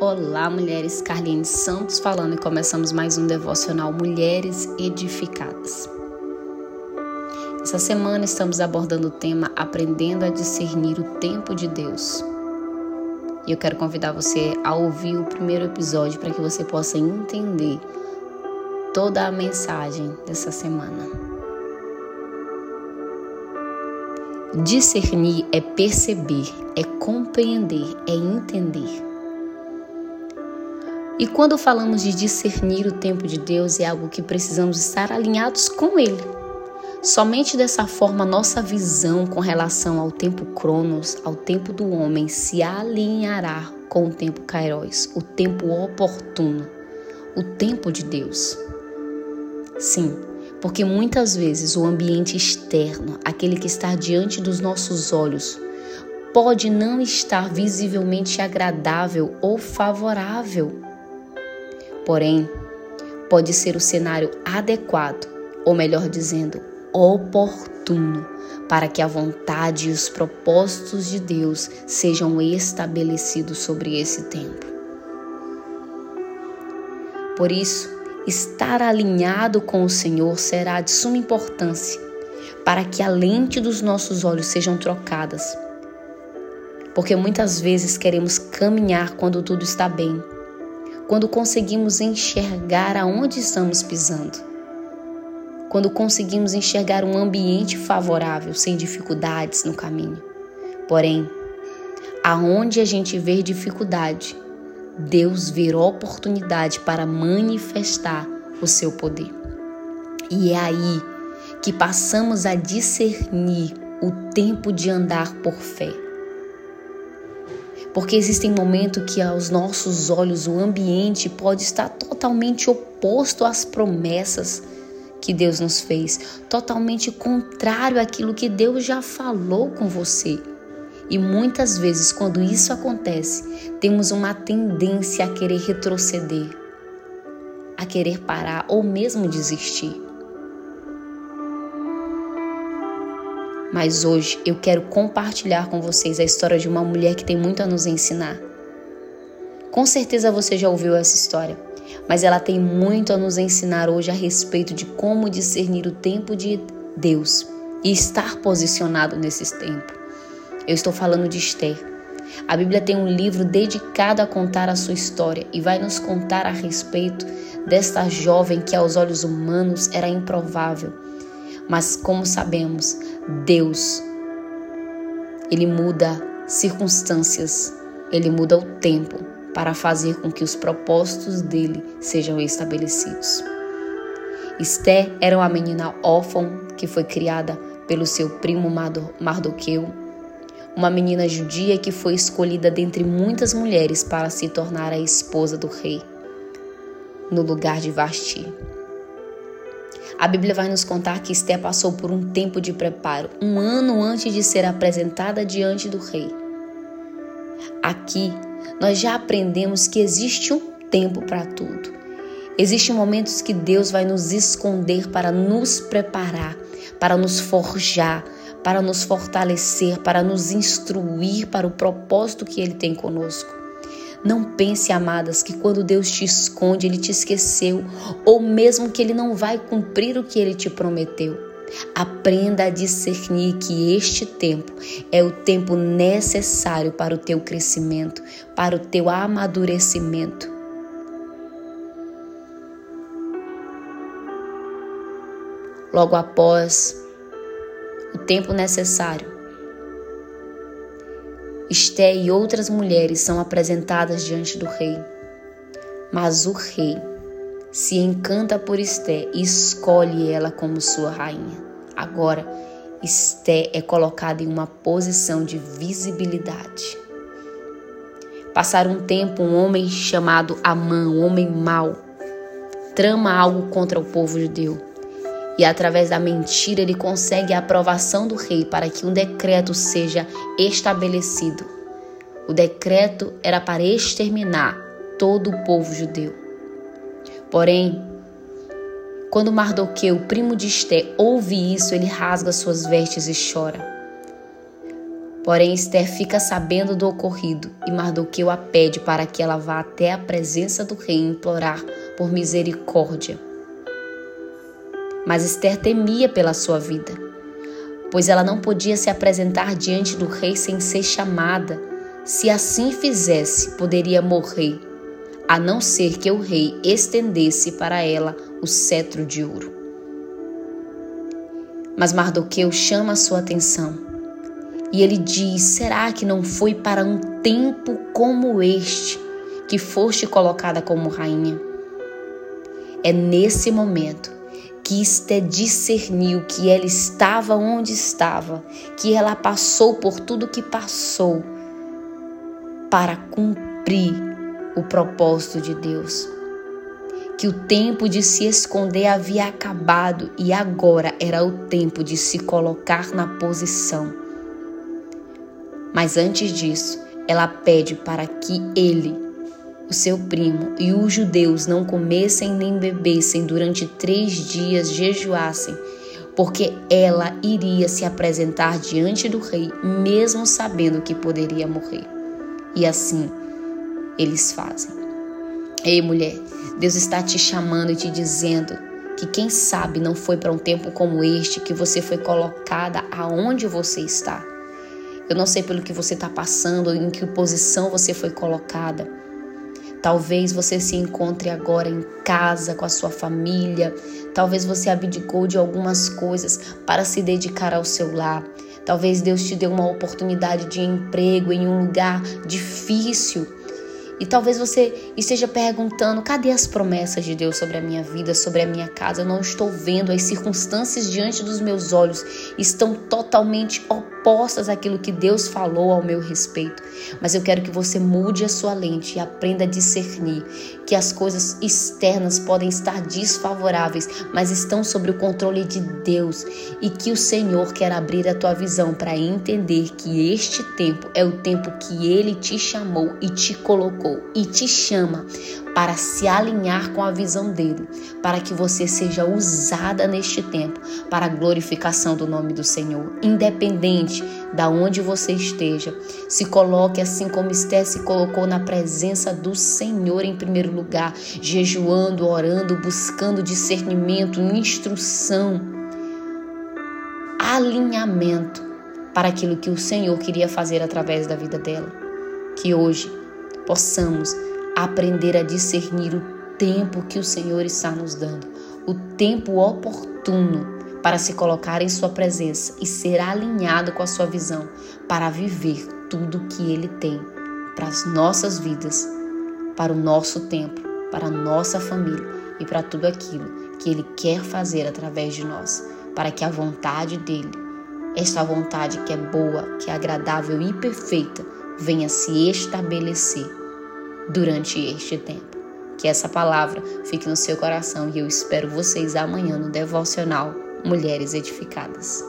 Olá, mulheres. Carline Santos falando e começamos mais um devocional Mulheres Edificadas. Essa semana estamos abordando o tema Aprendendo a discernir o tempo de Deus. E eu quero convidar você a ouvir o primeiro episódio para que você possa entender toda a mensagem dessa semana. Discernir é perceber, é compreender, é entender. E quando falamos de discernir o tempo de Deus, é algo que precisamos estar alinhados com Ele. Somente dessa forma nossa visão com relação ao tempo Cronos, ao tempo do homem, se alinhará com o tempo Kairos, o tempo oportuno, o tempo de Deus. Sim, porque muitas vezes o ambiente externo, aquele que está diante dos nossos olhos, pode não estar visivelmente agradável ou favorável Porém, pode ser o cenário adequado, ou melhor dizendo, oportuno, para que a vontade e os propósitos de Deus sejam estabelecidos sobre esse tempo. Por isso, estar alinhado com o Senhor será de suma importância para que a lente dos nossos olhos sejam trocadas. Porque muitas vezes queremos caminhar quando tudo está bem, quando conseguimos enxergar aonde estamos pisando. Quando conseguimos enxergar um ambiente favorável, sem dificuldades no caminho. Porém, aonde a gente vê dificuldade, Deus vê oportunidade para manifestar o seu poder. E é aí que passamos a discernir o tempo de andar por fé porque existem momentos que aos nossos olhos o ambiente pode estar totalmente oposto às promessas que Deus nos fez, totalmente contrário àquilo que Deus já falou com você. E muitas vezes, quando isso acontece, temos uma tendência a querer retroceder, a querer parar ou mesmo desistir. Mas hoje eu quero compartilhar com vocês a história de uma mulher que tem muito a nos ensinar. Com certeza você já ouviu essa história, mas ela tem muito a nos ensinar hoje a respeito de como discernir o tempo de Deus e estar posicionado nesse tempo. Eu estou falando de Esther. A Bíblia tem um livro dedicado a contar a sua história e vai nos contar a respeito desta jovem que aos olhos humanos era improvável. Mas como sabemos, Deus, Ele muda circunstâncias, Ele muda o tempo para fazer com que os propósitos dele sejam estabelecidos. Esté era uma menina órfã que foi criada pelo seu primo Mardoqueu, uma menina judia que foi escolhida dentre muitas mulheres para se tornar a esposa do rei, no lugar de Vasti. A Bíblia vai nos contar que Esté passou por um tempo de preparo, um ano antes de ser apresentada diante do rei. Aqui, nós já aprendemos que existe um tempo para tudo. Existem momentos que Deus vai nos esconder para nos preparar, para nos forjar, para nos fortalecer, para nos instruir para o propósito que Ele tem conosco. Não pense, amadas, que quando Deus te esconde, Ele te esqueceu, ou mesmo que Ele não vai cumprir o que Ele te prometeu. Aprenda a discernir que este tempo é o tempo necessário para o teu crescimento, para o teu amadurecimento. Logo após o tempo necessário, Esté e outras mulheres são apresentadas diante do rei. Mas o rei se encanta por Esté e escolhe ela como sua rainha. Agora, Esté é colocada em uma posição de visibilidade. Passar um tempo, um homem chamado Amã, um homem mau, trama algo contra o povo judeu. E através da mentira ele consegue a aprovação do rei para que um decreto seja estabelecido. O decreto era para exterminar todo o povo judeu. Porém, quando Mardoqueu, primo de Esté, ouve isso, ele rasga suas vestes e chora. Porém, Esther fica sabendo do ocorrido e Mardoqueu a pede para que ela vá até a presença do rei implorar por misericórdia. Mas Esther temia pela sua vida, pois ela não podia se apresentar diante do rei sem ser chamada. Se assim fizesse, poderia morrer, a não ser que o rei estendesse para ela o cetro de ouro. Mas Mardoqueu chama sua atenção e ele diz: Será que não foi para um tempo como este que foste colocada como rainha? É nesse momento que Esté discerniu que ela estava onde estava, que ela passou por tudo que passou para cumprir o propósito de Deus. Que o tempo de se esconder havia acabado e agora era o tempo de se colocar na posição mas antes disso, ela pede para que ele, o seu primo e os judeus não comessem nem bebessem durante três dias, jejuassem, porque ela iria se apresentar diante do rei, mesmo sabendo que poderia morrer. E assim eles fazem. Ei, mulher, Deus está te chamando e te dizendo que quem sabe não foi para um tempo como este que você foi colocada aonde você está. Eu não sei pelo que você está passando, em que posição você foi colocada. Talvez você se encontre agora em casa com a sua família. Talvez você abdicou de algumas coisas para se dedicar ao seu lar. Talvez Deus te deu uma oportunidade de emprego em um lugar difícil e talvez você esteja perguntando: cadê as promessas de Deus sobre a minha vida, sobre a minha casa? Eu não estou vendo, as circunstâncias diante dos meus olhos estão totalmente opostas àquilo que Deus falou ao meu respeito. Mas eu quero que você mude a sua lente e aprenda a discernir que as coisas externas podem estar desfavoráveis, mas estão sob o controle de Deus e que o Senhor quer abrir a tua visão para entender que este tempo é o tempo que Ele te chamou e te colocou e te chama para se alinhar com a visão dele, para que você seja usada neste tempo para a glorificação do nome do Senhor, independente da onde você esteja. Se coloque assim como Esther se colocou na presença do Senhor em primeiro lugar, jejuando, orando, buscando discernimento, instrução, alinhamento para aquilo que o Senhor queria fazer através da vida dela. Que hoje possamos aprender a discernir o tempo que o Senhor está nos dando, o tempo oportuno para se colocar em Sua presença e ser alinhado com a Sua visão para viver tudo que Ele tem para as nossas vidas, para o nosso tempo, para a nossa família e para tudo aquilo que Ele quer fazer através de nós, para que a vontade dele, esta vontade que é boa, que é agradável e perfeita, venha se estabelecer durante este tempo. Que essa palavra fique no seu coração e eu espero vocês amanhã no devocional Mulheres Edificadas.